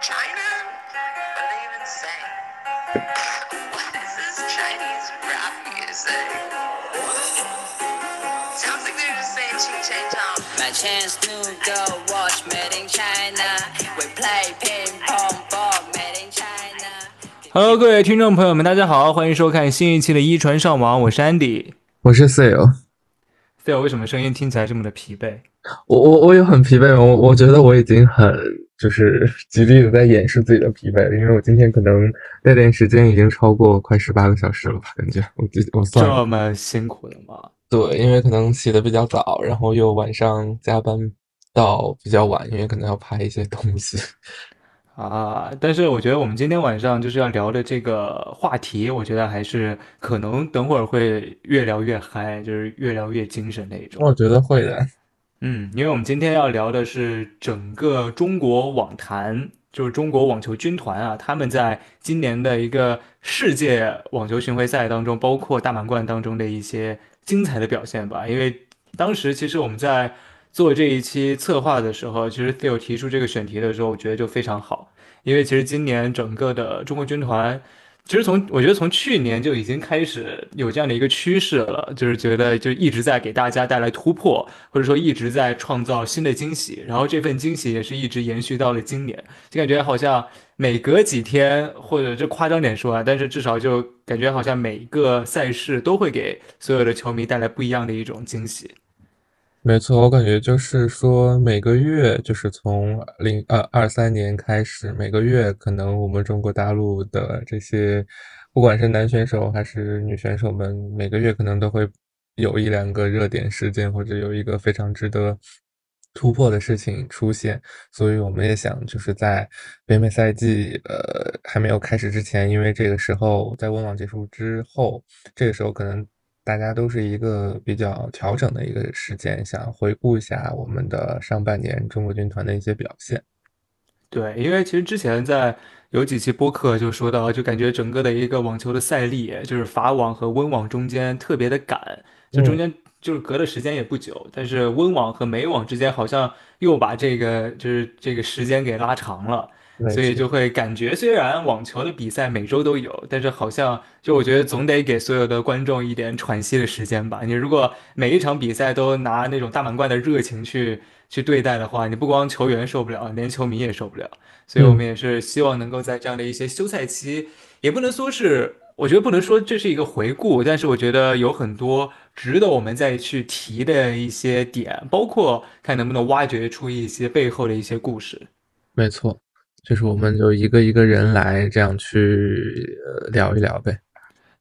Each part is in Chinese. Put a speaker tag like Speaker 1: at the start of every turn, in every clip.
Speaker 1: China? What do they even say? What is this Chinese rap music? Sounds like they're just saying ching chang chong.
Speaker 2: My chance to go watch Made in China. We play ping pong ball Made in China.
Speaker 3: Hello，各位听众朋友们，大家好，欢迎收看新一期的《一传上网》，我是 Andy。
Speaker 4: 我是
Speaker 3: Sale，Phil 为什么声音听起来这么的疲惫？
Speaker 4: 我我我也很疲惫，我我觉得我已经很就是 极力的在掩饰自己的疲惫，因为我今天可能练练时间已经超过快十八个小时了吧，感觉我记我算，
Speaker 3: 这么辛苦的吗？
Speaker 4: 对，因为可能起的比较早，然后又晚上加班到比较晚，因为可能要拍一些东西。
Speaker 3: 啊，但是我觉得我们今天晚上就是要聊的这个话题，我觉得还是可能等会儿会越聊越嗨，就是越聊越精神那种。
Speaker 4: 我觉得会的，
Speaker 3: 嗯，因为我们今天要聊的是整个中国网坛，就是中国网球军团啊，他们在今年的一个世界网球巡回赛当中，包括大满贯当中的一些精彩的表现吧。因为当时其实我们在做这一期策划的时候，其实 Phil 提出这个选题的时候，我觉得就非常好，因为其实今年整个的中国军团。其实从我觉得从去年就已经开始有这样的一个趋势了，就是觉得就一直在给大家带来突破，或者说一直在创造新的惊喜，然后这份惊喜也是一直延续到了今年，就感觉好像每隔几天，或者这夸张点说啊，但是至少就感觉好像每一个赛事都会给所有的球迷带来不一样的一种惊喜。
Speaker 4: 没错，我感觉就是说，每个月就是从零呃二三年开始，每个月可能我们中国大陆的这些，不管是男选手还是女选手们，每个月可能都会有一两个热点事件，或者有一个非常值得突破的事情出现。所以我们也想，就是在北美赛季呃还没有开始之前，因为这个时候在温网结束之后，这个时候可能。大家都是一个比较调整的一个时间，想回顾一下我们的上半年中国军团的一些表现。
Speaker 3: 对，因为其实之前在有几期播客就说到，就感觉整个的一个网球的赛历，就是法网和温网中间特别的赶，就中间就是隔的时间也不久，但是温网和美网之间好像又把这个就是这个时间给拉长了。所以就会感觉，虽然网球的比赛每周都有，但是好像就我觉得总得给所有的观众一点喘息的时间吧。你如果每一场比赛都拿那种大满贯的热情去去对待的话，你不光球员受不了，连球迷也受不了。所以我们也是希望能够在这样的一些休赛期，也不能说是，我觉得不能说这是一个回顾，但是我觉得有很多值得我们再去提的一些点，包括看能不能挖掘出一些背后的一些故事。
Speaker 4: 没错。就是我们就一个一个人来这样去聊一聊呗。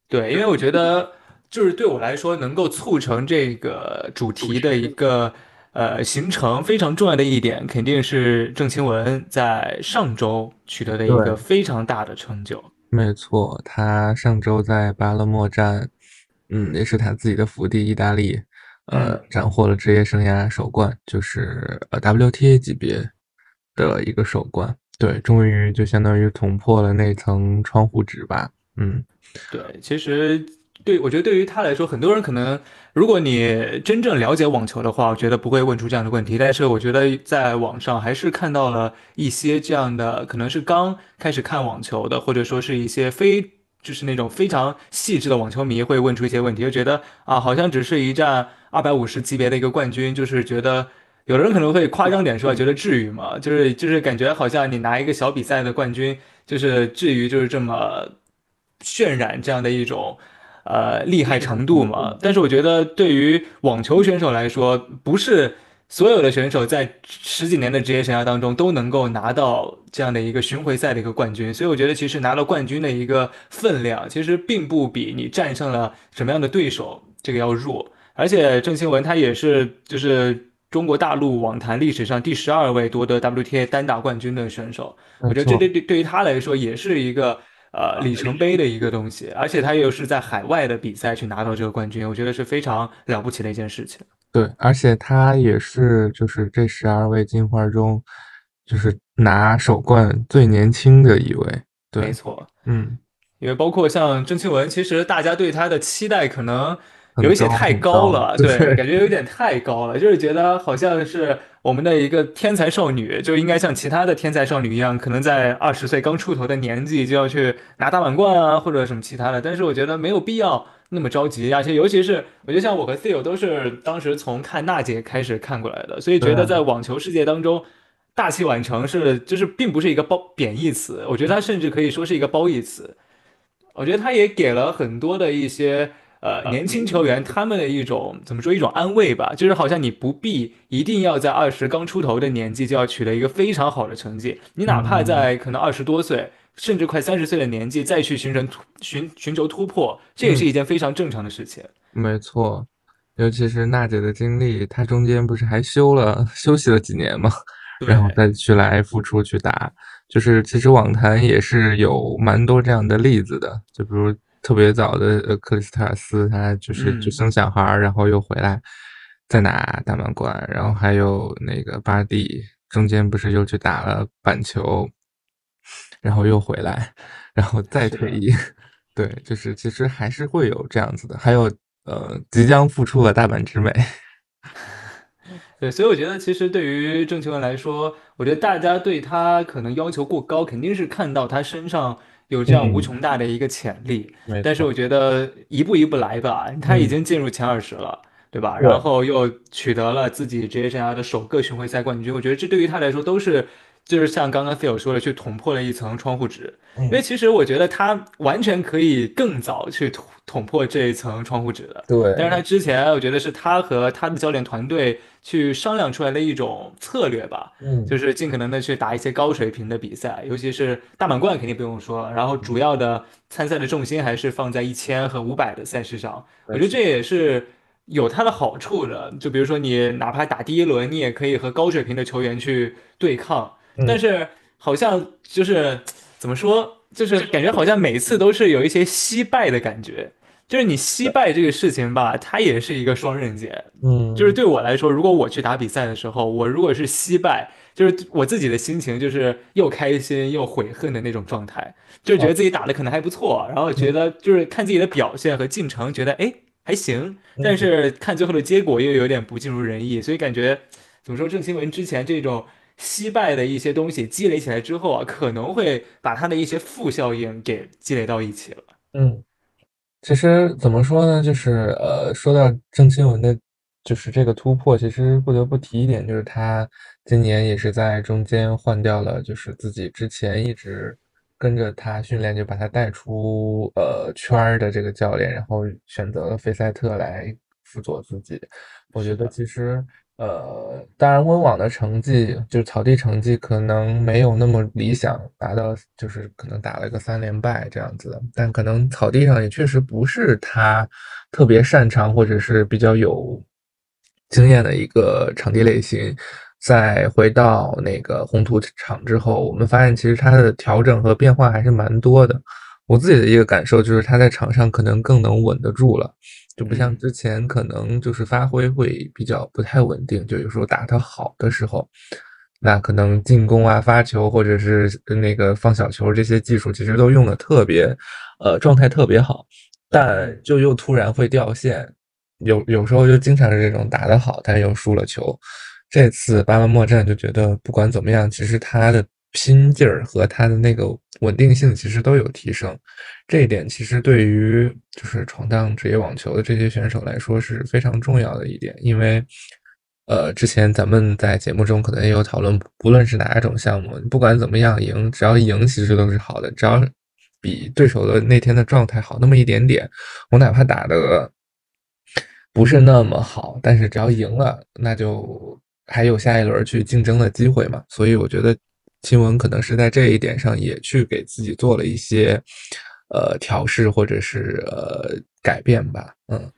Speaker 3: 对，因为我觉得就是对我来说，能够促成这个主题的一个呃形成非常重要的一点，肯定是郑钦文在上周取得的一个非常大的成就。
Speaker 4: 没错，他上周在巴勒莫站，嗯，也是他自己的福地意大利，呃，斩获了职业生涯首冠，就是呃 WTA 级别的一个首冠。对，终于就相当于捅破了那层窗户纸吧。嗯，
Speaker 3: 对，其实对我觉得对于他来说，很多人可能，如果你真正了解网球的话，我觉得不会问出这样的问题。但是我觉得在网上还是看到了一些这样的，可能是刚开始看网球的，或者说是一些非就是那种非常细致的网球迷会问出一些问题，就觉得啊，好像只是一战二百五十级别的一个冠军，就是觉得。有人可能会夸张点说，觉得至于吗？就是就是感觉好像你拿一个小比赛的冠军，就是至于就是这么渲染这样的一种呃厉害程度吗？但是我觉得对于网球选手来说，不是所有的选手在十几年的职业生涯当中都能够拿到这样的一个巡回赛的一个冠军。所以我觉得其实拿了冠军的一个分量，其实并不比你战胜了什么样的对手这个要弱。而且郑钦文他也是就是。中国大陆网坛历史上第十二位夺得 WTA 单打冠军的选手，我觉得这对对对于他来说也是一个呃里程碑的一个东西，而且他又是在海外的比赛去拿到这个冠军，我觉得是非常了不起的一件事情。
Speaker 4: 对，而且他也是就是这十二位金花中，就是拿首冠最年轻的一位。
Speaker 3: 对没错，
Speaker 4: 嗯，
Speaker 3: 因为包括像郑钦文，其实大家对他的期待可能。
Speaker 4: 很
Speaker 3: 有一些太
Speaker 4: 高
Speaker 3: 了，对，
Speaker 4: 对
Speaker 3: 感觉有点太高了，就是觉得好像是我们的一个天才少女，就应该像其他的天才少女一样，可能在二十岁刚出头的年纪就要去拿大满贯啊，或者什么其他的。但是我觉得没有必要那么着急，而且尤其是我觉得像我和 Theo 都是当时从看娜姐开始看过来的，所以觉得在网球世界当中。大器晚成是就是并不是一个褒贬义词，我觉得它甚至可以说是一个褒义词。我觉得他也给了很多的一些呃年轻球员他们的一种怎么说一种安慰吧，就是好像你不必一定要在二十刚出头的年纪就要取得一个非常好的成绩，你哪怕在可能二十多岁。甚至快三十岁的年纪再去寻求突寻寻求突破，这也是一件非常正常的事情。
Speaker 4: 没错，尤其是娜姐的经历，她中间不是还休了休息了几年吗？然后再去来复出去打，就是其实网坛也是有蛮多这样的例子的，就比如特别早的呃克里斯特尔斯，他就是
Speaker 3: 嗯。
Speaker 4: 就生小孩儿，然后又回来再拿大满贯，然后还有那个巴蒂中间不是又去打了板球，然后又回来，然后再退役，对，就是其实还是会有这样子的，还有呃即将复出的大阪直美，
Speaker 3: 对，所以我觉得其实对于郑钦文来说，我觉得大家对他可能要求过高，肯定是看到他身上有这样无
Speaker 4: 嗯
Speaker 3: 穷大的一个潜力。但是我觉得一步一步来吧，他已
Speaker 4: 嗯
Speaker 3: 经进入前二十了，对吧？然后又取得了自己职业生涯的首个巡回赛冠军，我觉得这对于他来说都是。就是像刚刚 Phil 说的，去捅破了一层窗户纸，
Speaker 4: 嗯
Speaker 3: 因为其实我觉得他完全可以更早去捅捅破这一层窗户纸的。
Speaker 4: 对
Speaker 3: 但是他之前，我觉得是他和他的教练团队去商量出来的一种策略吧，
Speaker 4: 嗯
Speaker 3: 就是尽可能的去打一些高水平的比赛，尤其是大满贯肯定不用说了，然后主要的参赛的重心还是放在一千和五百的赛事上，我觉得这也是有它的好处的。就比如说你哪怕打第一轮，你也可以和高水平的球员去对抗，
Speaker 4: 嗯
Speaker 3: 但是好像就是怎么说，就是感觉好像每次都是有一些惜败的感觉。就是你惜败这个事情吧，它也是一个双刃剑。
Speaker 4: 嗯，
Speaker 3: 就是对我来说，如果我去打比赛的时候，我如果是惜败，就是我自己的心情就是又开心又悔恨的那种状态，就是觉得自己打的可能还不错，然后觉得就是看自己的表现和进程，觉得哎还行，但是看最后的结果又有点不尽如人意，所以感觉怎么说，郑钦文之前这种惜败的一些东西积累起来之后啊，可能会把他的一些负效应给积累到一起了。
Speaker 4: 嗯，其实怎么说呢，就是呃，说到郑钦文的，就是这个突破，其实不得不提一点，就是他今年也是在中间换掉了，就是自己之前一直跟着他训练，就把他带出呃圈儿的这个教练，然后选择了费塞特来辅佐自己。我觉得其实呃，当然温网的成绩就是草地成绩可能没有那么理想，达到就是可能打了个三连败这样子，但可能草地上也确实不是他特别擅长或者是比较有经验的一个场地类型。再回到那个红土场之后，我们发现其实他的调整和变化还是蛮多的。我自己的一个感受就是他在场上可能更能稳得住了。就不像
Speaker 3: 嗯
Speaker 4: 之前可能就是发挥会比较不太稳定，就有时候打得好的时候，那可能进攻啊、发球或者是那个放小球这些技术其实都用的特别，呃，状态特别好，但就又突然会掉线，有有时候就经常是这种打得好，但又输了球。这次巴勒莫战就觉得不管怎么样，其实他的拼劲儿和他的那个稳定性其实都有提升，这一点其实对于就是闯荡职业网球的这些选手来说是非常重要的一点，因为呃，之前咱们在节目中可能也有讨论，不论是哪一种项目，不管怎么样赢，只要赢其实都是好的，只要比对手的那天的状态好那么一点点，我哪怕打的不是那么好，但是只要赢了，那就还有下一轮去竞争的机会嘛。所以我觉得亲文可能是在这一点上也去给自己做了一些呃调试或者是呃改变吧。嗯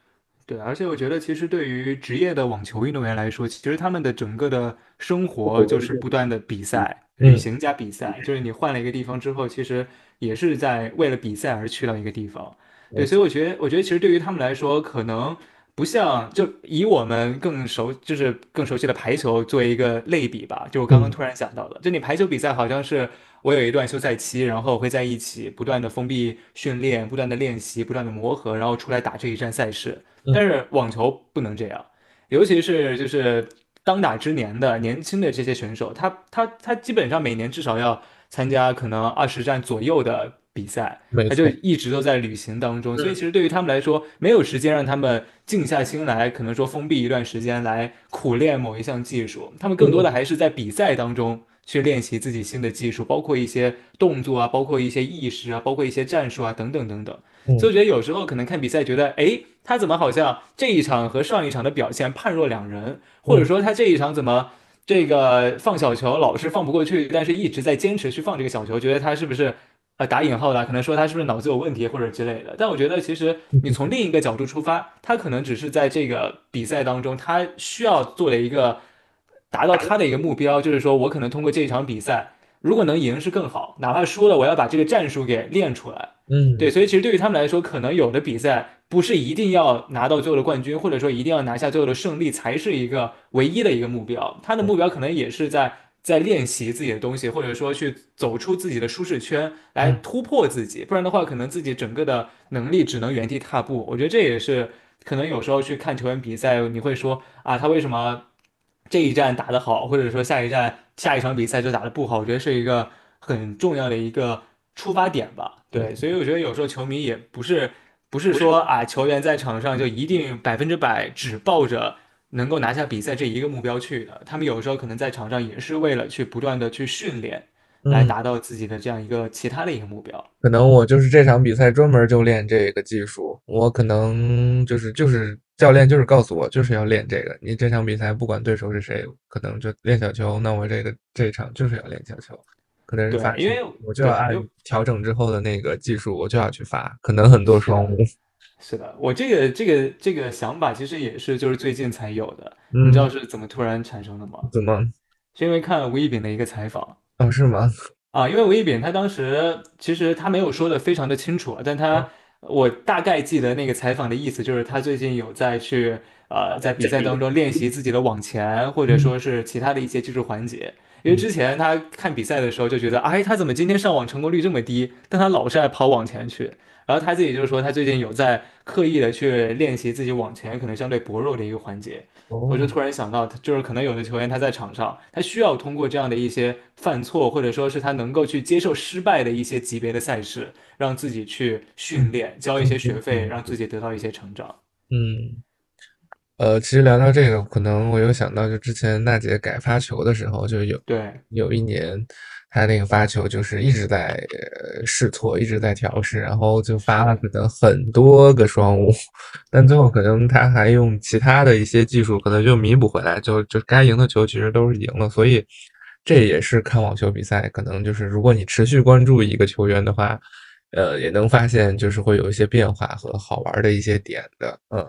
Speaker 3: 对，而且我觉得，其实对于职业的网球运动员来说，其实他们的整个的生活就是不断的比赛、
Speaker 4: 嗯
Speaker 3: 旅行加比赛，就是你换了一个地方之后，其实也是在为了比赛而去到一个地方。对，所以我觉得，我觉得其实对于他们来说，可能不不像就以我们更熟就是更熟悉的排球作为一个类比吧，就我刚刚
Speaker 4: 嗯
Speaker 3: 突然想到的，就你排球比赛好像是我有一段休赛期，然后会在一起不断的封闭训练，不断的练习，不断的磨合，然后出来打这一站赛事。但
Speaker 4: 嗯
Speaker 3: 是网球不能这样，尤其是就是当打之年的年轻的这些选手，他他他基本上每年至少要参加可能二十站左右的比赛，他就，一直都在旅行当中，所以
Speaker 4: 嗯
Speaker 3: 其实对于他们来说，没有时间让他们静下心来，可能说封闭一段时间来苦练某一项技术，他们更多的
Speaker 4: 嗯。
Speaker 3: 还是在比赛当中去练习自己新的技术，包括一些动作啊，包括一些意识啊，包括一些战术啊，等等等等。所以我
Speaker 4: 嗯
Speaker 3: 觉得有时候可能看比赛，觉得诶，他怎么好像这一场和上一场的表现判若两人，或者
Speaker 4: 嗯。
Speaker 3: 说他这一场怎么这个放小球老是放不过去，但是一直在坚持去放这个小球，觉得他是不是呃打引号的，可能说他是不是脑子有问题或者之类的。但我觉得其实你从另一个角度出发，他可能只是在这个比赛当中，他需要做的一个达到他的一个目标，就是说我可能通过这一场比赛，如果能赢是更好，哪怕输了，我要把这个战术给练出来。嗯对，
Speaker 4: 嗯
Speaker 3: 所以其实对于他们来说，可能有的比赛不是一定要拿到最后的冠军，或者说一定要拿下最后的胜利才是一个唯一的一个目标。他的目标可能也是在在练习自己的东西，或者说去走出自己的舒适圈，来
Speaker 4: 嗯
Speaker 3: 突破自己。不然的话，可能自己整个的能力只能原地踏步。我觉得这也是可能有时候去看球员比赛，你会说啊，他为什么这一站打得好，或者说下一站下一场比赛就打得不好？我觉得是一个很重要的一个出发点吧。对，所以我觉得有时候球迷也不是不是说啊，球员在场上就一定百分之百只抱着能够拿下比赛这一个目标去的，他们有时候可能在场上也是为了去不断的去训练，来
Speaker 4: 嗯，
Speaker 3: 达到自己的这样一个其他的一个目标。
Speaker 4: 可能我就是这场比赛专门就练这个技术，我可能就是就是教练就是告诉我就是要练这个，你这场比赛不管对手是谁，可能就练小球，那我这个这一场就是要练小球，可能是发
Speaker 3: 对，因，为
Speaker 4: 我就要按调整之后的那个技术，我就要去发，可能很多
Speaker 3: 是的，
Speaker 4: 双误，
Speaker 3: 是的，我这个这个这个想法其实也是就是最近才有的，你知道
Speaker 4: 嗯，
Speaker 3: 是怎么突然产生的吗？
Speaker 4: 怎么？
Speaker 3: 是因为看吴亦丙的一个采访。
Speaker 4: 哦，是吗？
Speaker 3: 啊，因为吴亦丙他当时其实他没有说的非常的清楚，但他我大概记得那个采访的意思就是他最近有在去呃在比赛当中练习自己的网前，或者
Speaker 4: 嗯
Speaker 3: 说是其他的一些技术环节。因为
Speaker 4: 嗯
Speaker 3: 之前他看比赛的时候就觉得，哎，他怎么今天上网成功率这么低？但他老是爱跑网前去。然后他自己就说，他最近有在刻意的去练习自己往前可能相对薄弱的一个环节。我就
Speaker 4: 哦，
Speaker 3: 突然想到，就是可能有的球员他在场上，他需要通过这样的一些犯错，或者说是他能够去接受失败的一些级别的赛事，让自己去训练，交一些学费，
Speaker 4: 嗯
Speaker 3: 让自己得到一些成长。
Speaker 4: 嗯。呃，其实聊到这个，可能我有想到，就之前娜姐改发球的时候，就有
Speaker 3: 对，
Speaker 4: 有一年，她那个发球就是一直在呃试错，一直在调试，然后就发了，可能很多个双误，但最后可能她还用其他的一些技术，可能就弥补回来，就就该赢的球其实都是赢了，所以这也是看网球比赛，可能就是如果你持续关注一个球员的话，呃，也能发现就是会有一些变化和好玩的一些点的，嗯。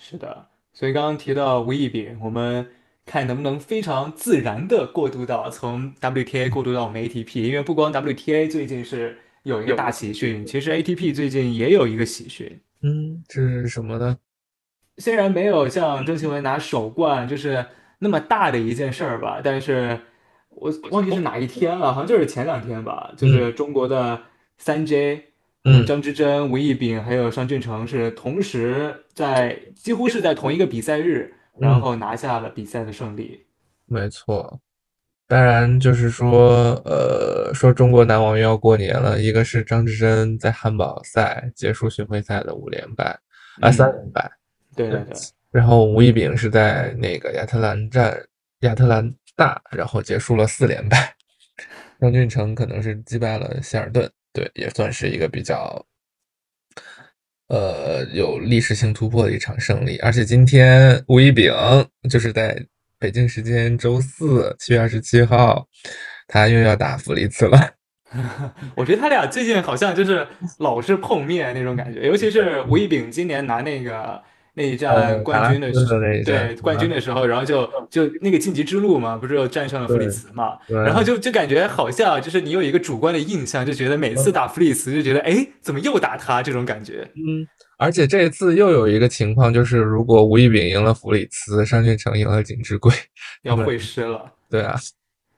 Speaker 3: 是的。所以刚刚提到吴亦丙，我们看能不能非常自然的过渡到从 WTA 过渡到我们 ATP，因为不光 WTA 最近是有一个大喜讯，其实 ATP 最近也有一个喜讯。
Speaker 4: 嗯，这是什么呢？
Speaker 3: 虽然没有像郑钦文拿首冠就是那么大的一件事儿吧，但是我忘记是哪一天了，好像就是前两天吧，就
Speaker 4: 嗯
Speaker 3: 是中国的三 J，
Speaker 4: 嗯
Speaker 3: 张之臻、吴亦丙还有尚俊成是同时在几乎是在同一个比赛日，然
Speaker 4: 嗯，
Speaker 3: 后拿下了比赛的胜利。
Speaker 4: 没错。当然，就是说，呃，说中国男网又要过年了。一个是张之臻在汉堡赛结束巡回赛的五连败，啊，三
Speaker 3: 嗯，
Speaker 4: 连败。
Speaker 3: 对对对，
Speaker 4: 然后吴亦丙是在那个亚特兰站亚特兰大，然后结束了四连败。张俊成可能是击败了希尔顿，对，也算是一个比较呃有历史性突破的一场胜利。而且今天吴亦丙就是在北京时间周四七月二十七号，他又要打弗里茨了。
Speaker 3: 我觉得他俩最近好像就是老是碰面那种感觉，尤其是吴亦丙今年拿那个那一
Speaker 4: 呃
Speaker 3: 战冠军的时
Speaker 4: 达拉斯的那一战
Speaker 3: 对冠军的时候，然后就就那个晋级之路嘛，不是又战胜了弗里茨嘛，然后就就感觉好像就是你有一个主观的印象，就觉得每次打弗里茨就觉得哎怎么又打他这种感觉。
Speaker 4: 嗯，而且这一次又有一个情况，就是如果吴一丙赢了弗里茨，商俊成赢了景之贵，
Speaker 3: 要会师了，
Speaker 4: 对啊，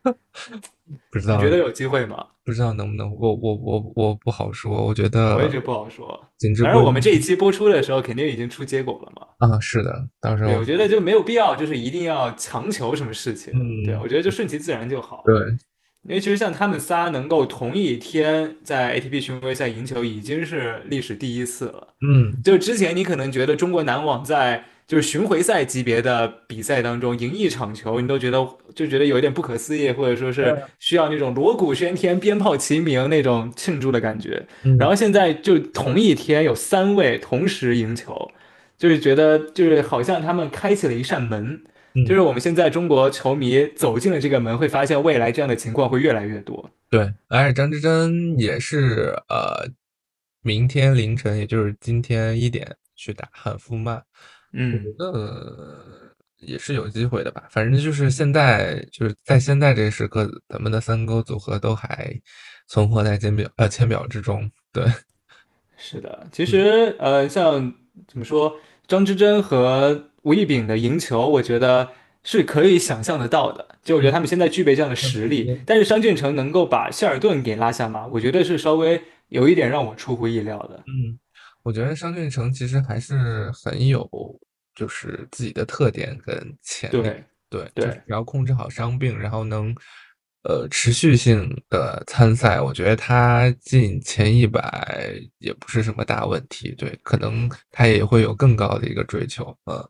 Speaker 4: 不知道
Speaker 3: 你觉得有机会吗？
Speaker 4: 不知道能不能，我我我我不好说，我觉得
Speaker 3: 我也觉得不好说。反正我们这一期播出的时候，肯定已经出结果了嘛。
Speaker 4: 啊，是的，到时，候
Speaker 3: 我觉得就没有必要，就是一定要强求什么事情。
Speaker 4: 嗯
Speaker 3: 对，我觉得就顺其自然就好。
Speaker 4: 对，
Speaker 3: 因为其实像他们仨能够同一天在 ATP 巡回赛赢球，已经是历史第一次了。
Speaker 4: 嗯
Speaker 3: 就之前你可能觉得中国男网在就是巡回赛级别的比赛当中赢一场球，你都觉得就觉得有一点不可思议，或者说是需要那种锣鼓喧天、鞭炮齐鸣那种庆祝的感觉。
Speaker 4: 嗯，
Speaker 3: 然后现在就同一天有三位同时赢球，就是觉得就是好像他们开启了一扇门，
Speaker 4: 嗯
Speaker 3: 就是我们现在中国球迷走进了这个门，会发现未来这样的情况会越来越多。
Speaker 4: 对，而且张之臻也是呃，明天凌晨，也就是今天一点去打汉夫曼，
Speaker 3: 嗯，
Speaker 4: 呃，也是有机会的吧。反正就是现在就是在现在这个时刻，咱们的三勾组合都还存活在签表呃签表之中。对，
Speaker 3: 是的，其实呃，像怎么说，张之臻和吴亦丙的赢球，我觉得是可以想象得到的。就我觉得他们现在具备这样的实力，但是商俊成能够把谢尔顿给拉下马，我觉得是稍微有一点让我出乎意料的。
Speaker 4: 嗯，我觉得商俊成其实还是很有就是自己的特点跟潜力。
Speaker 3: 对，
Speaker 4: 对，
Speaker 3: 对
Speaker 4: 就是只要控制好伤病，然后能呃持续性的参赛，我觉得他进前一百也不是什么大问题。对，可能他也会有更高的一个追求。嗯，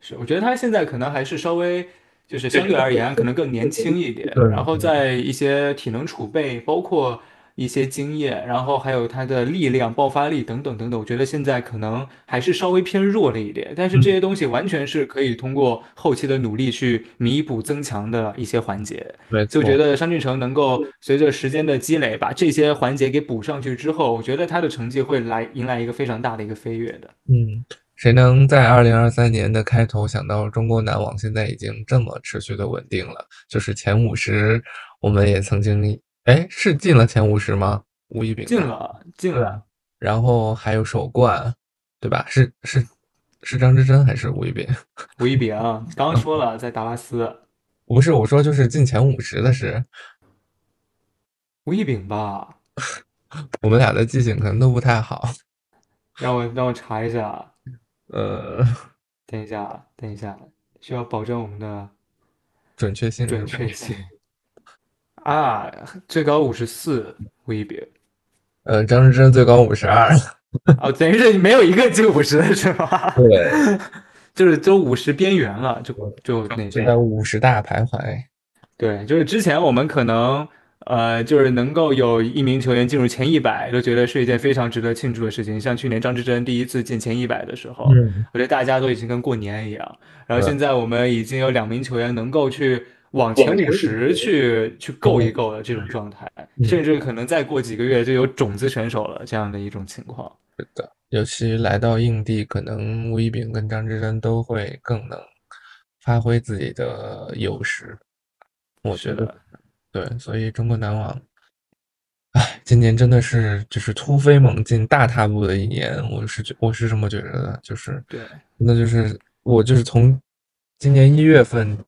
Speaker 3: 是，我觉得他现在可能还是稍微，就是相对而言可能更年轻一点，
Speaker 4: 对
Speaker 3: 然后在一些体能储备，包括一些经验，然后还有他的力量、爆发力等等等等，我觉得现在可能还是稍微偏弱了一点，但是这些东西完全是可以通过后期的努力去弥补、增强的一些环节。
Speaker 4: 对。
Speaker 3: 就觉得商俊成能够随着时间的积累，把这些环节给补上去之后，我觉得他的成绩会来迎来一个非常大的一个飞跃的。
Speaker 4: 嗯，谁能在二零二三年的开头想到中国男网现在已经这么持续的稳定了？就是前五十，我们也曾经，哎，是进了前五十吗？吴一丙
Speaker 3: 进了，进了。
Speaker 4: 然后还有首冠，对吧？是是是张之臻还是吴一丙？
Speaker 3: 吴一丙刚刚说了，在达拉斯，
Speaker 4: 不是，我说就是进前五十的是
Speaker 3: 吴一丙吧？
Speaker 4: 我们俩的记性可能都不太好。
Speaker 3: 让我让我查一下，
Speaker 4: 呃，
Speaker 3: 等一下，等一下，需要保证我们的
Speaker 4: 准确性
Speaker 3: 准确性。啊，最高五十四，吴一丙。
Speaker 4: 呃，张之臻最高五十二。
Speaker 3: 哦，等于是没有一个进五十的是吗？
Speaker 4: 对，
Speaker 3: 就是都五十边缘了，就就那
Speaker 4: 就
Speaker 3: 这
Speaker 4: 在五十大徘徊。
Speaker 3: 对，就是之前我们可能呃，就是能够有一名球员进入前一百，都觉得是一件非常值得庆祝的事情。像去年张之臻第一次进前一百的时候，
Speaker 4: 嗯，
Speaker 3: 我觉得大家都已经跟过年一样。然后现在我们已经有两名球员能够去往前五十去去够一够的这种状态，
Speaker 4: 嗯
Speaker 3: 甚至可能再过几个月就有种子选手了这样的一种情况。
Speaker 4: 是的，尤其来到硬地，可能吴一丙跟张之臻都会更能发挥自己的优势。我觉得，对，所以中国男网，哎，今年真的是就是突飞猛进、大踏步的一年，我是觉我是这么觉得的，就是
Speaker 3: 对，
Speaker 4: 那就是我就是从今年一月份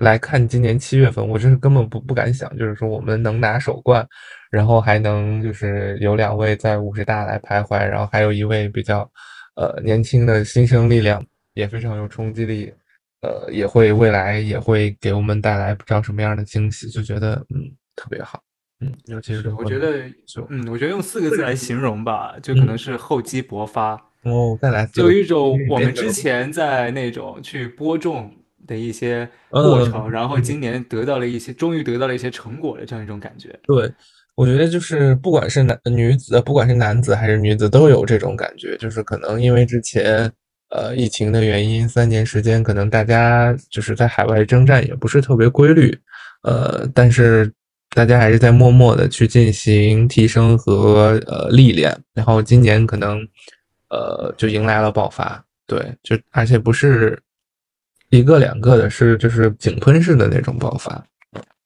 Speaker 4: 来看，今年七月份，我真是根本不不敢想，就是说我们能拿首冠，然后还能就是有两位在五十大来徘徊，然后还有一位比较呃年轻的新生力量，也非常有冲击力，呃，也会未来也会给我们带来不知道什么样的惊喜，就觉得嗯特别好，嗯，尤其是
Speaker 3: 我觉得
Speaker 4: 就
Speaker 3: 嗯，我觉得用四个字来形容吧，就可能是厚积薄发。
Speaker 4: 哦再来
Speaker 3: 就有一种
Speaker 4: 嗯
Speaker 3: 我们之前在那种去播种的一些过程，
Speaker 4: 嗯
Speaker 3: 然后今年得到了一些，终于得到了一些成果的这样一种感觉。
Speaker 4: 对，我觉得就是不管是男女子，不管是男子还是女子，都有这种感觉，就是可能因为之前呃疫情的原因，三年时间可能大家就是在海外征战也不是特别规律，呃，但是大家还是在默默的去进行提升和呃历练，然后今年可能呃就迎来了爆发，对，就而且不是一个两个的，是就是井喷式的那种爆发。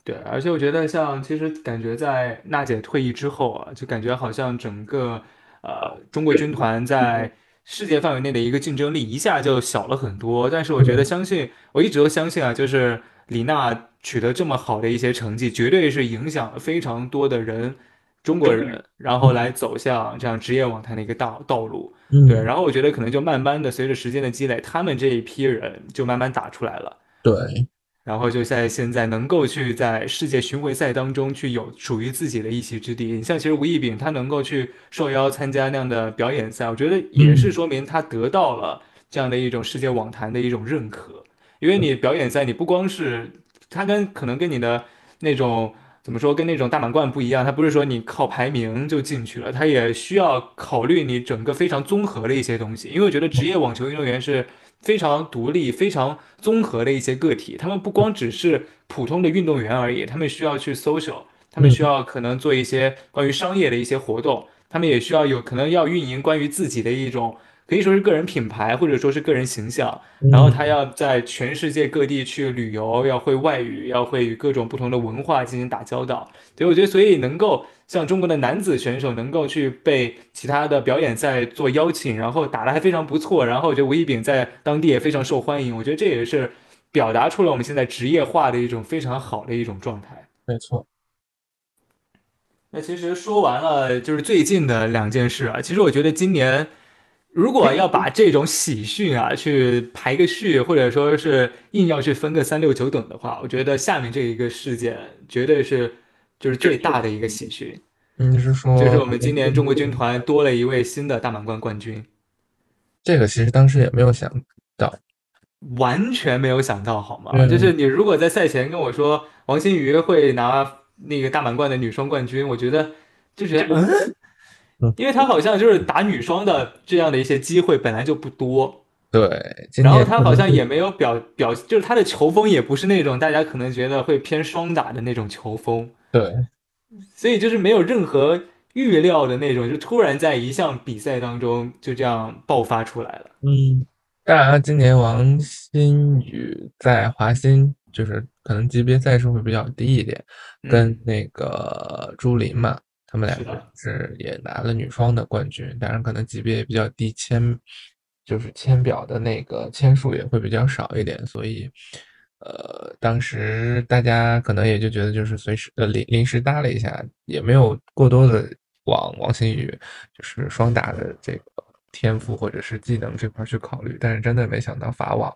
Speaker 3: 对，而且我觉得像其实感觉在娜姐退役之后啊，就感觉好像整个呃中国军团在世界范围内的一个竞争力一下就小了很多。但是我觉得相信，我一直都相信啊，就是李娜取得这么好的一些成绩，绝对是影响了非常多的人，中国人，然后来走向这样职业网坛的一个道道路。
Speaker 4: 嗯，
Speaker 3: 对，然后我觉得可能就慢慢的随着时间的积累，他们这一批人就慢慢打出来了。
Speaker 4: 对，
Speaker 3: 然后就在现在能够去在世界巡回赛当中去有属于自己的一席之地。你像其实吴亦丙他能够去受邀参加那样的表演赛，我觉得也是说明他得到了这样的一种世界网坛的一种认可。因为你表演赛，你不光是他跟可能跟你的那种怎么说，跟那种大满贯不一样，它不是说你靠排名就进去了，它也需要考虑你整个非常综合的一些东西。因为我觉得职业网球运动员是。非常独立、非常综合的一些个体，他们不光只是普通的运动员而已，他们需要去 social，他们需要可能做一些关于商业的一些活动，他们也需要有可能要运营关于自己的一种可以说是个人品牌或者说是个人形象，然后他要在全世界各地去旅游，要会外语，要会与各种不同的文化进行打交道。对，我觉得所以能够。像中国的男子选手能够去被其他的表演赛做邀请，然后打得还非常不错，然后我觉得吴亦丙在当地也非常受欢迎，我觉得这也是表达出了我们现在职业化的一种非常好的一种状态。
Speaker 4: 没错。
Speaker 3: 那其实说完了就是最近的两件事啊，其实我觉得今年如果要把这种喜讯啊去排个序，或者说是硬要去分个三六九等的话，我觉得下面这一个事件绝对是。就是最大的一个喜讯，
Speaker 4: 你是说，
Speaker 3: 就是我们今年中国军团多了一位新的大满贯冠军。
Speaker 4: 这个其实当时也没有想到，
Speaker 3: 完全没有想到，好吗？就是你如果在赛前跟我说王欣瑜会拿那个大满贯的女双冠军，我觉得就觉得嗯，因为他好像就是打女双的这样的一些机会本来就不多。
Speaker 4: 对，
Speaker 3: 然后他好像也没有表表，就是他的球风也不是那种大家可能觉得会偏双打的那种球风。
Speaker 4: 对，
Speaker 3: 所以就是没有任何预料的那种，就突然在一项比赛当中就这样爆发出来了。
Speaker 4: 嗯，当然，今年王欣宇在华新就是可能级别赛数会比较低一点，跟那个朱琳嘛，他们两个是也拿了女双的冠军，当然可能级别也比较低，签就是签表的那个签数也会比较少一点，所以。呃，当时大家可能也就觉得就是随时呃临临时搭了一下，也没有过多的往王欣宇就是双打的这个天赋或者是技能这块去考虑。但是真的没想到法网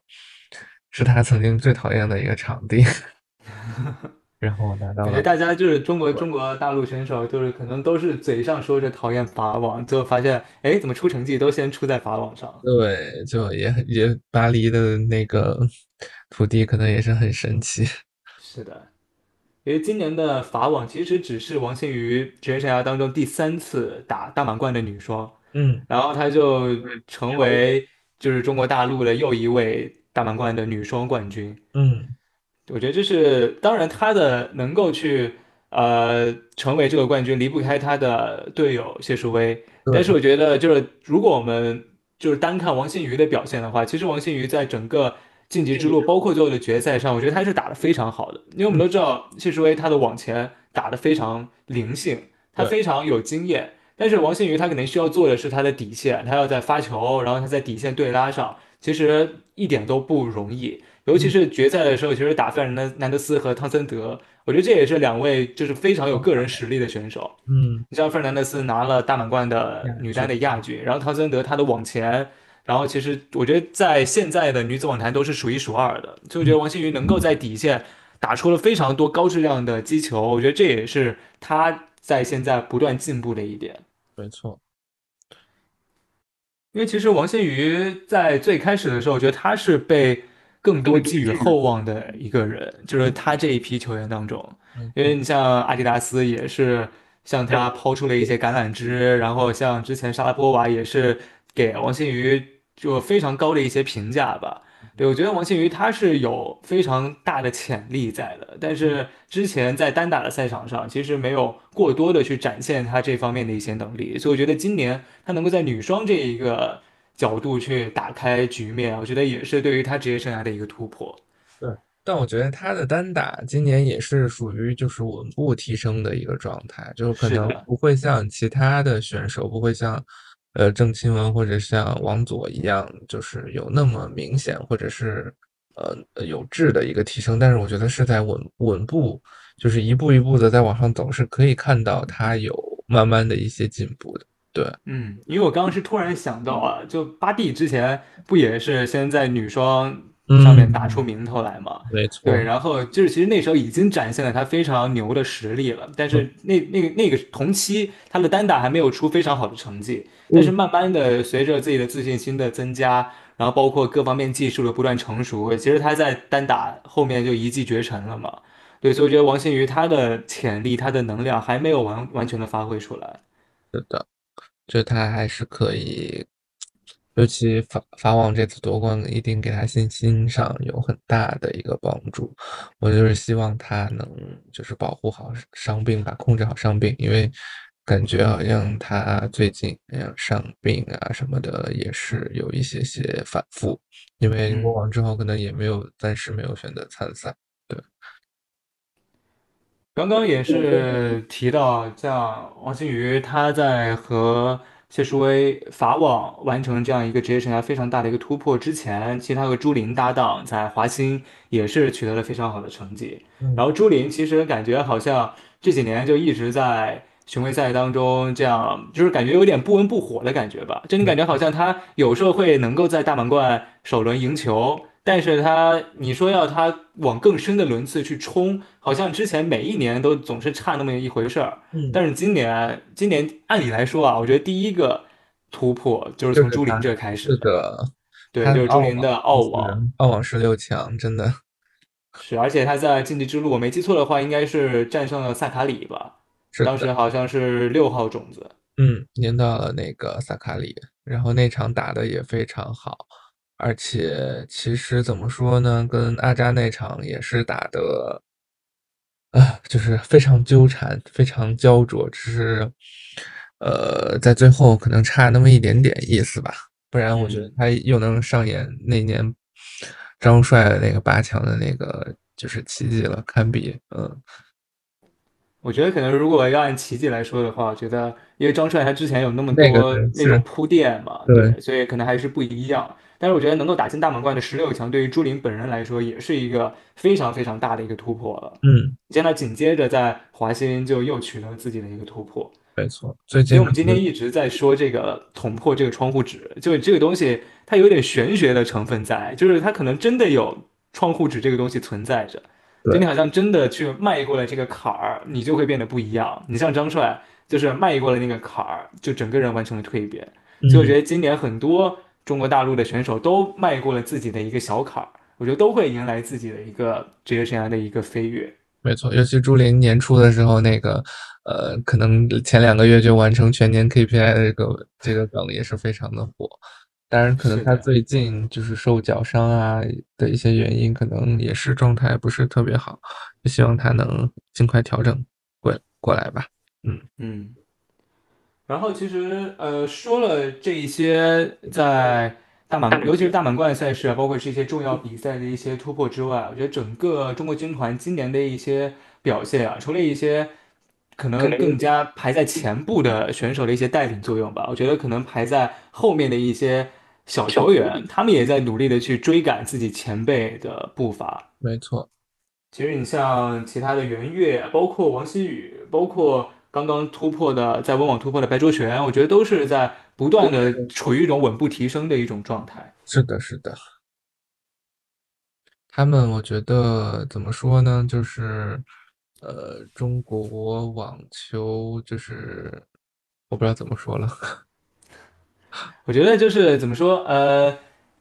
Speaker 4: 是他曾经最讨厌的一个场地，然后我拿到了。
Speaker 3: 感觉大家就是中国中国大陆选手，就是可能都是嘴上说着讨厌法网，最后发现哎，怎么出成绩都先出在法网上？
Speaker 4: 对，就也也巴黎的那个。土地可能也是很神奇，
Speaker 3: 是的，因为今年的法网其实只是王欣瑜职业生涯当中第三次打大满贯的女双，
Speaker 4: 嗯，
Speaker 3: 然后她就成为就是中国大陆的又一位大满贯的女双冠军，
Speaker 4: 嗯，
Speaker 3: 我觉得这是当然他的能够去呃成为这个冠军离不开他的队友谢淑薇，但是我觉得就是如果我们就是单看王新宇的表现的话，其实王新宇在整个。晋级之路，包括最后的决赛上，我觉得他是打得非常好的。因为我们都知道谢淑薇她的网前打得非常灵性，她非常有经验。但是王新宇他可能需要做的是他的底线，他要在发球，然后他在底线对拉上，其实一点都不容易。尤其是决赛的时候，其实打费尔南南德斯和汤森德，我觉得这也是两位就是非常有个人实力的选手。
Speaker 4: 嗯，
Speaker 3: 你像费尔南德斯拿了大满贯的女单的亚军，然后汤森德她的网前。然后其实我觉得在现在的女子网坛都是数一数二的，所以我觉得王欣瑜能够在底线打出了非常多高质量的击球，我觉得这也是她在现在不断进步的一点。
Speaker 4: 没错，
Speaker 3: 因为其实王欣瑜在最开始的时候，我觉得她是被更多寄予厚望的一个人，就是他这一批球员当中，因为你像阿迪达斯也是向他抛出了一些橄榄枝，然后像之前莎拉波娃也是给王欣瑜。就非常高的一些评价吧，对我觉得王欣瑜他是有非常大的潜力在的，但是之前在单打的赛场上其实没有过多的去展现他这方面的一些能力，所以我觉得今年他能够在女双这一个角度去打开局面，我觉得也是对于他职业生涯的一个突破。
Speaker 4: 对，但我觉得他的单打今年也是属于就是稳步提升的一个状态，就可能不会像其他的选手，不会像呃郑钦文或者像王佐一样，就是有那么明显或者是呃有质的一个提升，但是我觉得是在稳稳步，就是一步一步的在往上走，是可以看到他有慢慢的一些进步的。对，
Speaker 3: 嗯，因为我刚刚是突然想到啊，就巴蒂之前不也是先在女双上面打出名头来嘛？
Speaker 4: 没错，
Speaker 3: 对，然后就是其实那时候已经展现了他非常牛的实力了，但是那那个那个同期他的单打还没有出非常好的成绩，但是慢慢的随着自己的自信心的增加，然后包括各方面技术的不断成熟，其实他在单打后面就一骑绝尘了嘛。对，所以我觉得王新宇他的潜力、他的能量还没有完完全的发挥出来。
Speaker 4: 是的，就他还是可以，尤其法法网这次夺冠，一定给他信心上有很大的一个帮助。我就是希望他能就是保护好伤病吧，控制好伤病，因为感觉好像他最近像伤病啊什么的也是有一些些反复，因为
Speaker 3: 嗯
Speaker 4: 过往之后可能也没有暂时没有选择参赛。
Speaker 3: 刚刚也是提到，像王新宇，他在和谢淑薇法网完成这样一个职业生涯非常大的一个突破之前，其实他和朱琳搭档在华兴也是取得了非常好的成绩。
Speaker 4: 嗯
Speaker 3: 然后朱琳其实感觉好像这几年就一直在巡回赛当中，这样就是感觉有点不温不火的感觉吧。就你感觉好像他有时候会能够在大满贯首轮赢球，但是他你说要他往更深的轮次去冲，好像之前每一年都总是差那么一回事儿。
Speaker 4: 嗯
Speaker 3: 但是今年，今年按理来说啊，我觉得第一个突破就是从朱琳这开始
Speaker 4: 是的，
Speaker 3: 对，
Speaker 4: 他
Speaker 3: 就是朱琳的澳
Speaker 4: 网
Speaker 3: 网。
Speaker 4: 澳网十六强真的。
Speaker 3: 是，而且他在晋级之路，我没记错的话，应该是战胜了萨卡里吧？
Speaker 4: 是
Speaker 3: 当时好像是六号种子。
Speaker 4: 嗯，赢到了那个萨卡里，然后那场打的也非常好，而且其实怎么说呢，跟阿扎那场也是打的，啊，就是非常纠缠，非常焦灼，只是，呃，在最后可能差那么一点点意思吧，不然我觉得
Speaker 3: 嗯。
Speaker 4: 他又能上演那年张帅的那个八强的那个就是奇迹了，堪比，嗯，
Speaker 3: 我觉得可能如果要按奇迹来说的话，我觉得因为张帅他之前有那么
Speaker 4: 那个
Speaker 3: 多那种铺垫嘛，
Speaker 4: 对
Speaker 3: 所以可能还是不一样。但是我觉得能够打进大满贯的十六强，对于朱琳本人来说，也是一个非常非常大的一个突破了。
Speaker 4: 嗯，
Speaker 3: 现在紧接着在华新就又取得自己的一个突破。
Speaker 4: 没错，最近
Speaker 3: 所以我们今天一直在说这个捅破这个窗户纸，就这个东西它有点玄学的成分在，就是它可能真的有窗户纸这个东西存在着，
Speaker 4: 对
Speaker 3: 就你好像真的去迈过了这个坎儿，你就会变得不一样。你像张帅，就是迈过了那个坎儿，就整个人完成了蜕变。
Speaker 4: 嗯
Speaker 3: 所以我觉得今年很多中国大陆的选手都迈过了自己的一个小坎儿，我觉得都会迎来自己的一个职业生涯的一个飞跃。
Speaker 4: 没错，尤其朱琳年初的时候，那个呃，可能前两个月就完成全年 KPI 的这个这个梗也是非常的火。当然，可能他最近就是受脚伤啊的一些原因，可能也是状态不是特别好，就希望他能尽快调整过过来吧。
Speaker 3: 嗯嗯，然后其实呃说了这一些在大满，尤其是大满贯赛事啊，包括是一些重要比赛的一些突破之外，我觉得整个中国军团今年的一些表现啊，除了一些可能更加排在前部的选手的一些带领作用吧，我觉得可能排在后面的一些小球员，他们也在努力的去追赶自己前辈的步伐。
Speaker 4: 没错，
Speaker 3: 其实你像其他的袁岳，包括王希宇，包括刚刚突破的在温网突破的白卓璇，我觉得都是在不断的处于一种稳步提升的一种状态。
Speaker 4: 是的，是的。他们我觉得怎么说呢，就是呃，中国网球就是我不知道怎么说了。
Speaker 3: 我觉得就是怎么说，呃，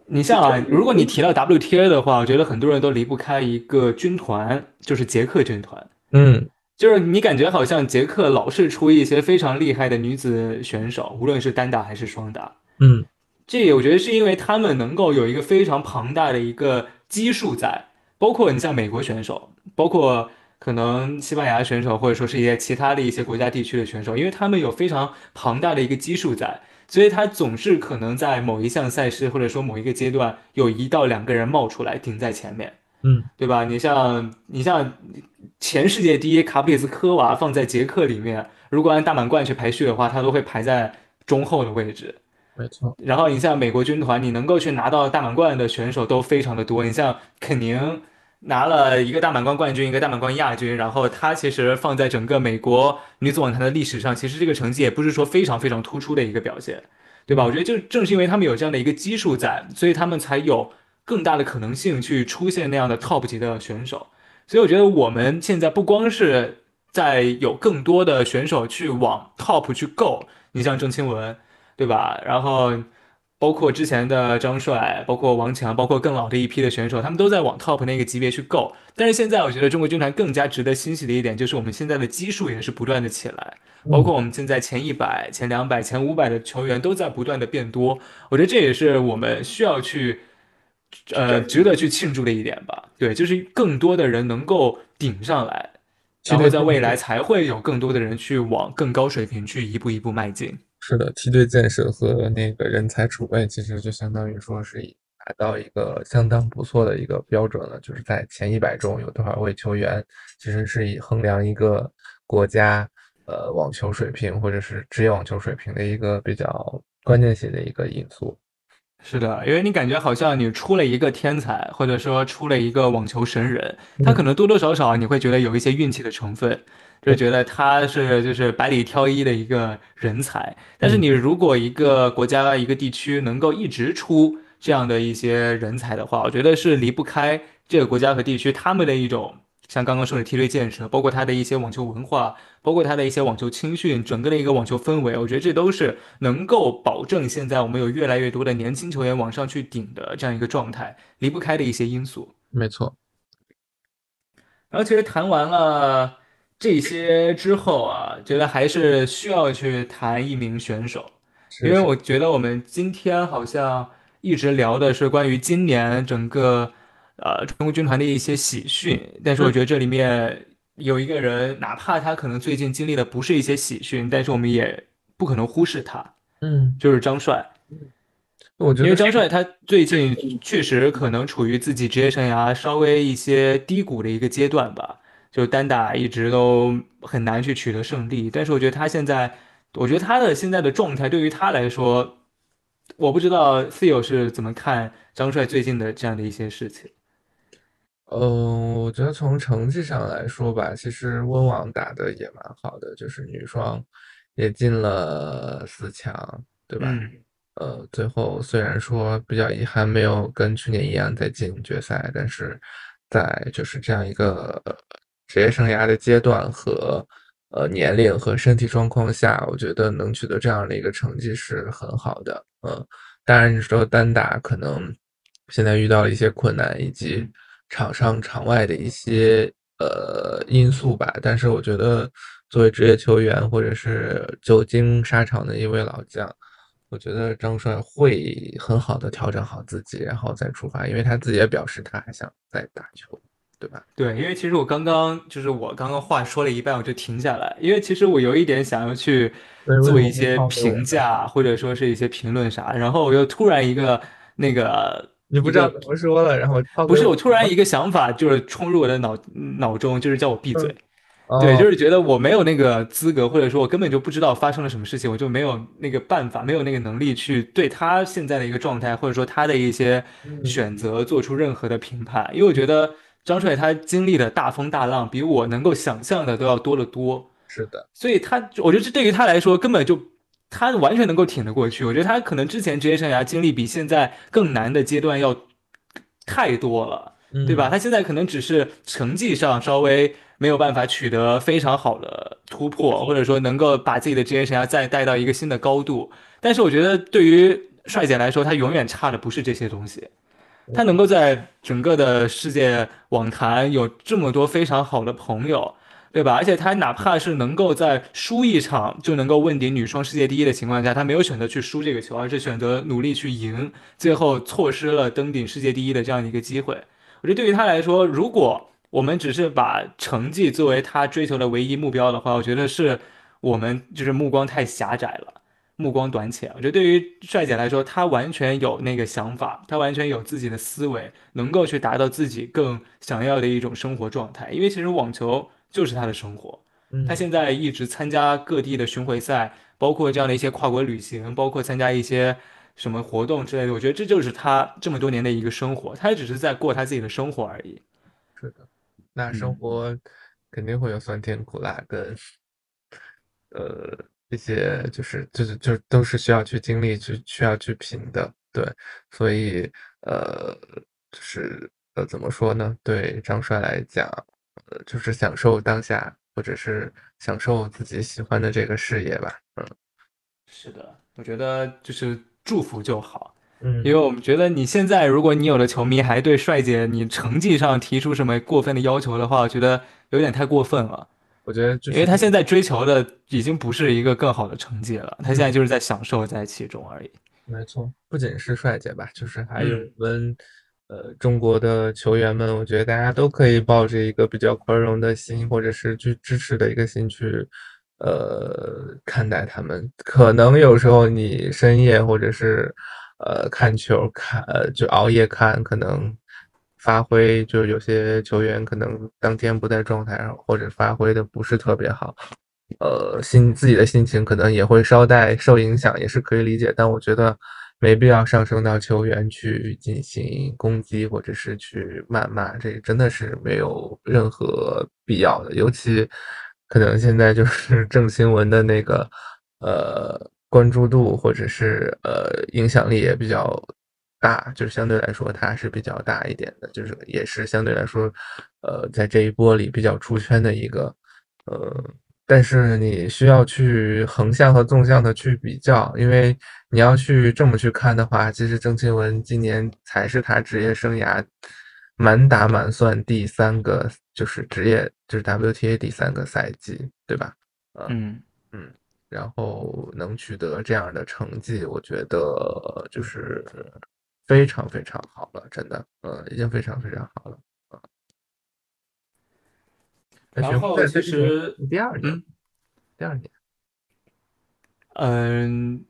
Speaker 3: 你像啊，如果你提到 WTA 的话，我觉得很多人都离不开一个军团，就是捷克军团。
Speaker 4: 嗯，
Speaker 3: 就是你感觉好像捷克老是出一些非常厉害的女子选手，无论是单打还是双打。
Speaker 4: 嗯，
Speaker 3: 这我觉得是因为他们能够有一个非常庞大的一个基数在，包括你像美国选手，包括可能西班牙选手，或者说是一些其他的一些国家地区的选手，因为他们有非常庞大的一个基数在，所以他总是可能在某一项赛事或者说某一个阶段有一到两个人冒出来顶在前面，
Speaker 4: 嗯，
Speaker 3: 对吧？你像你像前世界第一卡普里斯科娃放在捷克里面，如果按大满贯去排序的话，他都会排在中后的位置。
Speaker 4: 没错，
Speaker 3: 然后你像美国军团，你能够去拿到大满贯的选手都非常的多。你像肯宁拿了一个大满贯冠军，一个大满贯亚军，然后他其实放在整个美国女子网坛的历史上，其实这个成绩也不是说非常非常突出的一个表现，对吧？我觉得就正是因为他们有这样的一个基数在，所以他们才有更大的可能性去出现那样的 top 级的选手。所以我觉得我们现在不光是在有更多的选手去往 top 去够，你像郑钦文，对吧？然后包括之前的张帅，包括王强，包括更老的一批的选手，他们都在往 top 那个级别去够。但是现在我觉得中国军团更加值得欣喜的一点，就是我们现在的基数也是不断的起来，包括我们现在前一百、前两百、前五百的球员都在不断的变多。我觉得这也是我们需要去。呃，值得去庆祝的一点吧，对，就是更多的人能够顶上来，然后在未来才会有更多的人去往更高水平去一步一步迈进。
Speaker 4: 是的，梯队建设和那个人才储备，其实就相当于说是达到一个相当不错的一个标准了，就是在前一百中有多少位球员，其实是以衡量一个国家呃网球水平或者是职业网球水平的一个比较关键性的一个因素。
Speaker 3: 是的，因为你感觉好像你出了一个天才，或者说出了一个网球神人，他可能多多少少你会觉得有一些运气的成分，就觉得他是就是百里挑一的一个人才。但是你如果一个国家一个地区能够一直出这样的一些人才的话，我觉得是离不开这个国家和地区他们的一种。像刚刚说的梯队建设，包括他的一些网球文化，包括他的一些网球青训，整个的一个网球氛围，我觉得这都是能够保证现在我们有越来越多的年轻球员往上去顶的这样一个状态，离不开的一些因素。
Speaker 4: 没错。
Speaker 3: 然后其实谈完了这些之后啊，觉得还是需要去谈一名选手，因为我觉得我们今天好像一直聊的是关于今年整个。呃，中国军团的一些喜讯，但是我觉得这里面有一个人，哪怕他可能最近经历的不是一些喜讯，但是我们也不可能忽视他，
Speaker 4: 嗯，
Speaker 3: 就是张帅。
Speaker 4: 我觉得，
Speaker 3: 因为张帅他最近确实可能处于自己职业生涯稍微一些低谷的一个阶段吧，就单打一直都很难去取得胜利。但是我觉得他现在，我觉得他的现在的状态对于他来说，我不知道 C 友是怎么看张帅最近的这样的一些事情。
Speaker 4: 嗯，我觉得从成绩上来说吧，其实温网打的也蛮好的，就是女双也进了四强，对吧？呃，最后虽然说比较遗憾，没有跟去年一样再进决赛，但是在就是这样一个职业生涯的阶段和呃年龄和身体状况下，我觉得能取得这样的一个成绩是很好的。嗯，当然你说单打可能现在遇到了一些困难，以及。场上场外的一些呃因素吧，但是我觉得作为职业球员或者是久经沙场的一位老将，我觉得张帅会很好的调整好自己，然后再出发，因为他自己也表示他还想再打球，对吧？
Speaker 3: 对，因为其实我刚刚就是我刚刚话说了一半，我就停下来，因为其实我有一点想要去做一些评价或者说是一些评论啥，然后我又突然一个那个。
Speaker 4: 你不知道怎么说了，然后
Speaker 3: 不是我突然 一个想法就是冲入我的脑脑中，就是叫我闭嘴，对，就是觉得我没有那个资格，或者说我根本就不知道发生了什么事情，我就没有那个办法，没有那个能力去对他现在的一个状态，或者说他的一些选择做出任何的评判，因为我觉得张帅他经历的大风大浪比我能够想象的都要多得多，
Speaker 4: 是的，
Speaker 3: 所以他我觉得这对于他来说根本就。他完全能够挺得过去，我觉得他可能之前职业生涯经历比现在更难的阶段要太多了，对吧？他现在可能只是成绩上稍微没有办法取得非常好的突破，或者说能够把自己的职业生涯再带到一个新的高度。但是我觉得对于帅姐来说，他永远差的不是这些东西，他能够在整个的世界网坛有这么多非常好的朋友。对吧？而且他哪怕是能够在输一场就能够问鼎女双世界第一的情况下，他没有选择去输这个球，而是选择努力去赢，最后错失了登顶世界第一的这样一个机会。我觉得对于他来说，如果我们只是把成绩作为他追求的唯一目标的话，我觉得是我们就是目光太狭窄了。目光短浅。我觉得对于帅姐来说，她完全有那个想法，她完全有自己的思维，能够去达到自己更想要的一种生活状态。因为其实网球就是他的生活，她
Speaker 4: 嗯，
Speaker 3: 现在一直参加各地的巡回赛，包括这样的一些跨国旅行，包括参加一些什么活动之类的。我觉得这就是他这么多年的一个生活，他只是在过他自己的生活而已。
Speaker 4: 是的，那生
Speaker 3: 嗯，
Speaker 4: 活肯定会有酸甜苦辣跟呃一些就是就是就都是需要去经历去需要去品的，对，所以呃就是呃怎么说呢？对张帅来讲，呃就是享受当下，或者是享受自己喜欢的这个事业吧。嗯
Speaker 3: 是的，我觉得就是祝福就好。嗯因为
Speaker 4: 嗯，
Speaker 3: 我们觉得你现在，如果你有的球迷还对帅姐你成绩上提出什么过分的要求的话，我觉得有点太过分了。
Speaker 4: 我觉得就是
Speaker 3: 因为他现在追求的已经不是一个更好的成绩了，他现在
Speaker 4: 嗯。
Speaker 3: 就是在享受在其中而已。
Speaker 4: 没错，不仅是帅姐吧，就是还有
Speaker 3: 嗯，
Speaker 4: 我们呃中国的球员们，我觉得大家都可以抱着一个比较宽容的心，或者是去支持的一个心去呃看待他们。可能有时候你深夜或者是呃看球看就熬夜看，可能发挥就有些球员可能当天不在状态，或者发挥的不是特别好。呃，心自己的心情可能也会稍带受影响，也是可以理解。但我觉得没必要上升到球员去进行攻击或者是去谩骂，这真的是没有任何必要的。尤其可能现在就是 正新闻的那个呃关注度或者是呃影响力也比较大，就是相对来说它是比较大一点的，就是也是相对来说，呃，在这一波里比较出圈的一个。呃，但是你需要去横向和纵向的去比较，因为你要去这么去看的话，其实郑钦文今年才是他职业生涯满打满算第三个，就是职业就是 WTA 第三个赛季，对吧？呃
Speaker 3: 嗯，
Speaker 4: 嗯，然后能取得这样的成绩，我觉得就是非常非常好了，真的，呃，已经非常非常好了。
Speaker 3: 然后其实，
Speaker 4: 第二年，
Speaker 3: 嗯
Speaker 4: 第二年。
Speaker 3: 嗯，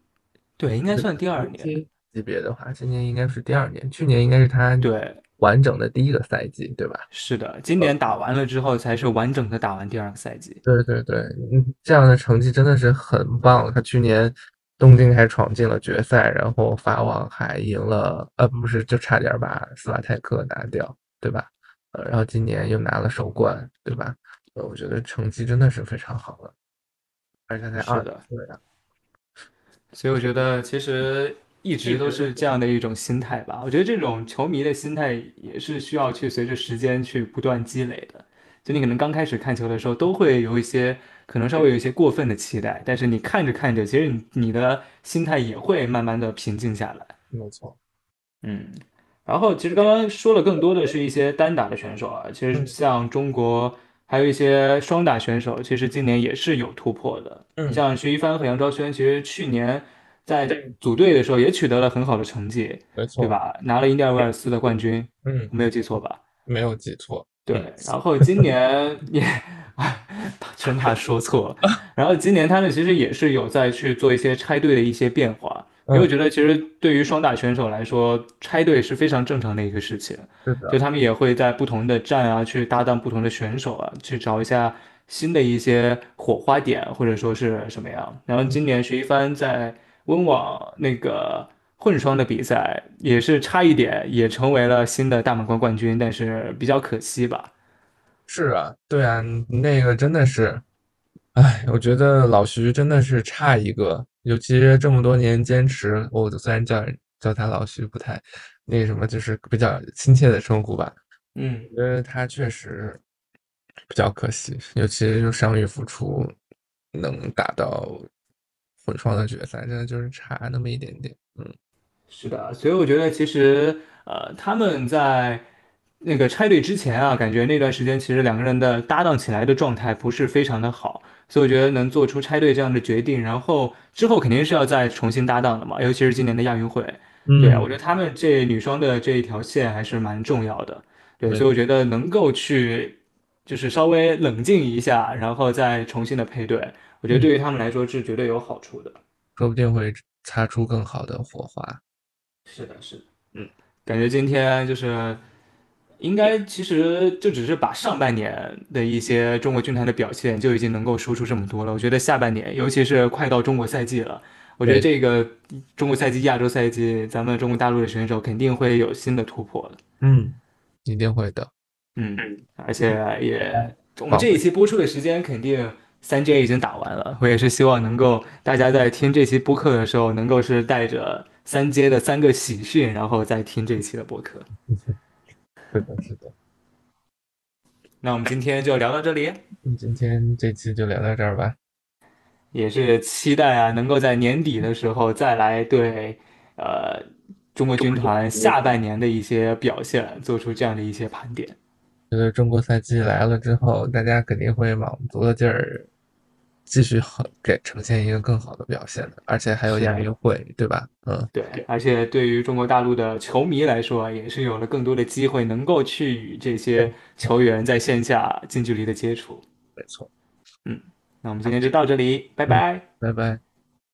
Speaker 3: 对，应该算第二年。
Speaker 4: 级别的话，今年应该是第二年，去年应该是他
Speaker 3: 对，
Speaker 4: 完整的第一个赛季，对吧？
Speaker 3: 是的，今年打完了之后才是完整的打完第二个赛季。
Speaker 4: 对对对，嗯，这样的成绩真的是很棒。他去年东京还闯进了决赛，然后法网还赢了，呃，不是，就差点把斯瓦泰克拿掉，对吧？呃，然后今年又拿了首冠，对吧？呃，我觉得成绩真的是非常好了，而且他才二
Speaker 3: 的，
Speaker 4: 对啊。
Speaker 3: 所以我觉得其实一直都是这样的一种心态吧。我觉得这种球迷的心态也是需要去随着时间去不断积累的。就你可能刚开始看球的时候，都会有一些可能稍微有一些过分的期待，但是你看着看着，其实你你的心态也会慢慢的平静下来。
Speaker 4: 没错，
Speaker 3: 嗯，然后其实刚刚说了更多的是一些单打的选手啊，其实
Speaker 4: 嗯
Speaker 3: 像中国还有一些双打选手，其实今年也是有突破的。你
Speaker 4: 嗯，
Speaker 3: 像徐一帆和杨昭轩，其实去年在组队的时候也取得了很好的成绩，
Speaker 4: 没错，
Speaker 3: 对吧？拿了印第安维尔斯的冠军，
Speaker 4: 嗯，
Speaker 3: 没有记错吧？
Speaker 4: 没有记错，嗯
Speaker 3: 对，然后今年也，真怕说错。然后今年他们其实也是有在去做一些拆队的一些变化，因为我
Speaker 4: 嗯，
Speaker 3: 觉得其实对于双打选手来说，拆队是非常正常的一个事情，
Speaker 4: 是的，
Speaker 3: 就他们也会在不同的站啊去搭档不同的选手啊，去找一下新的一些火花点或者说是什么样。然后今年徐一帆在温网那个。混双的比赛也是差一点，也成为了新的大满贯冠军，但是比较可惜吧。
Speaker 4: 是啊，对啊，那个真的是。哎，我觉得老徐真的是差一个，尤其是这么多年坚持，我虽然叫叫他老徐不太那什么，就是比较亲切的称呼吧。
Speaker 3: 嗯，
Speaker 4: 我觉得他确实比较可惜，尤其是就伤愈复出，能打到混双的决赛，真的就是差那么一点点。嗯
Speaker 3: 是的，所以我觉得其实呃，他们在那个拆队之前啊，感觉那段时间其实两个人的搭档起来的状态不是非常的好，所以我觉得能做出拆队这样的决定，然后之后肯定是要再重新搭档的嘛，尤其是今年的亚运会。对啊，我觉得
Speaker 4: 嗯，
Speaker 3: 他们这女双的这一条线还是蛮重要的。对，所以我觉得能够去就是稍微冷静一下，然后再重新的配对，我觉得
Speaker 4: 嗯。
Speaker 3: 对于他们来说是绝对有好处的。
Speaker 4: 说不定会擦出更好的火花。
Speaker 3: 是的，是的，
Speaker 4: 嗯，
Speaker 3: 感觉今天就是应该其实就只是把上半年的一些中国军团的表现就已经能够说出这么多了。我觉得下半年，尤其是快到中国赛季了，我觉得这个中国赛季、亚洲赛季，咱们中国大陆的选手肯定会有新的突破的。
Speaker 4: 嗯，一定会的。
Speaker 3: 嗯，而且也我们这一期播出的时间肯定三 J 已经打完了，我也是希望能够大家在听这期播客的时候，能够是带着三阶的三个喜讯，然后再听这一期的播客。
Speaker 4: 是的，是的。
Speaker 3: 那我们今天就聊到这里，
Speaker 4: 嗯，今天这期就聊到这儿吧。
Speaker 3: 也是期待啊，能够在年底的时候再来对呃中国军团下半年的一些表现做出这样的一些盘点。
Speaker 4: 觉得中国赛季来了之后，大家肯定会卯足了劲儿，继续好给呈现一个更好的表现的，而且还有亚运会，对吧？嗯，
Speaker 3: 对，而且对于中国大陆的球迷来说，也是有了更多的机会，能够去与这些球员在线下近距离的接触。
Speaker 4: 没错。
Speaker 3: 嗯，那我们今天就到这里，拜拜。
Speaker 4: 拜拜。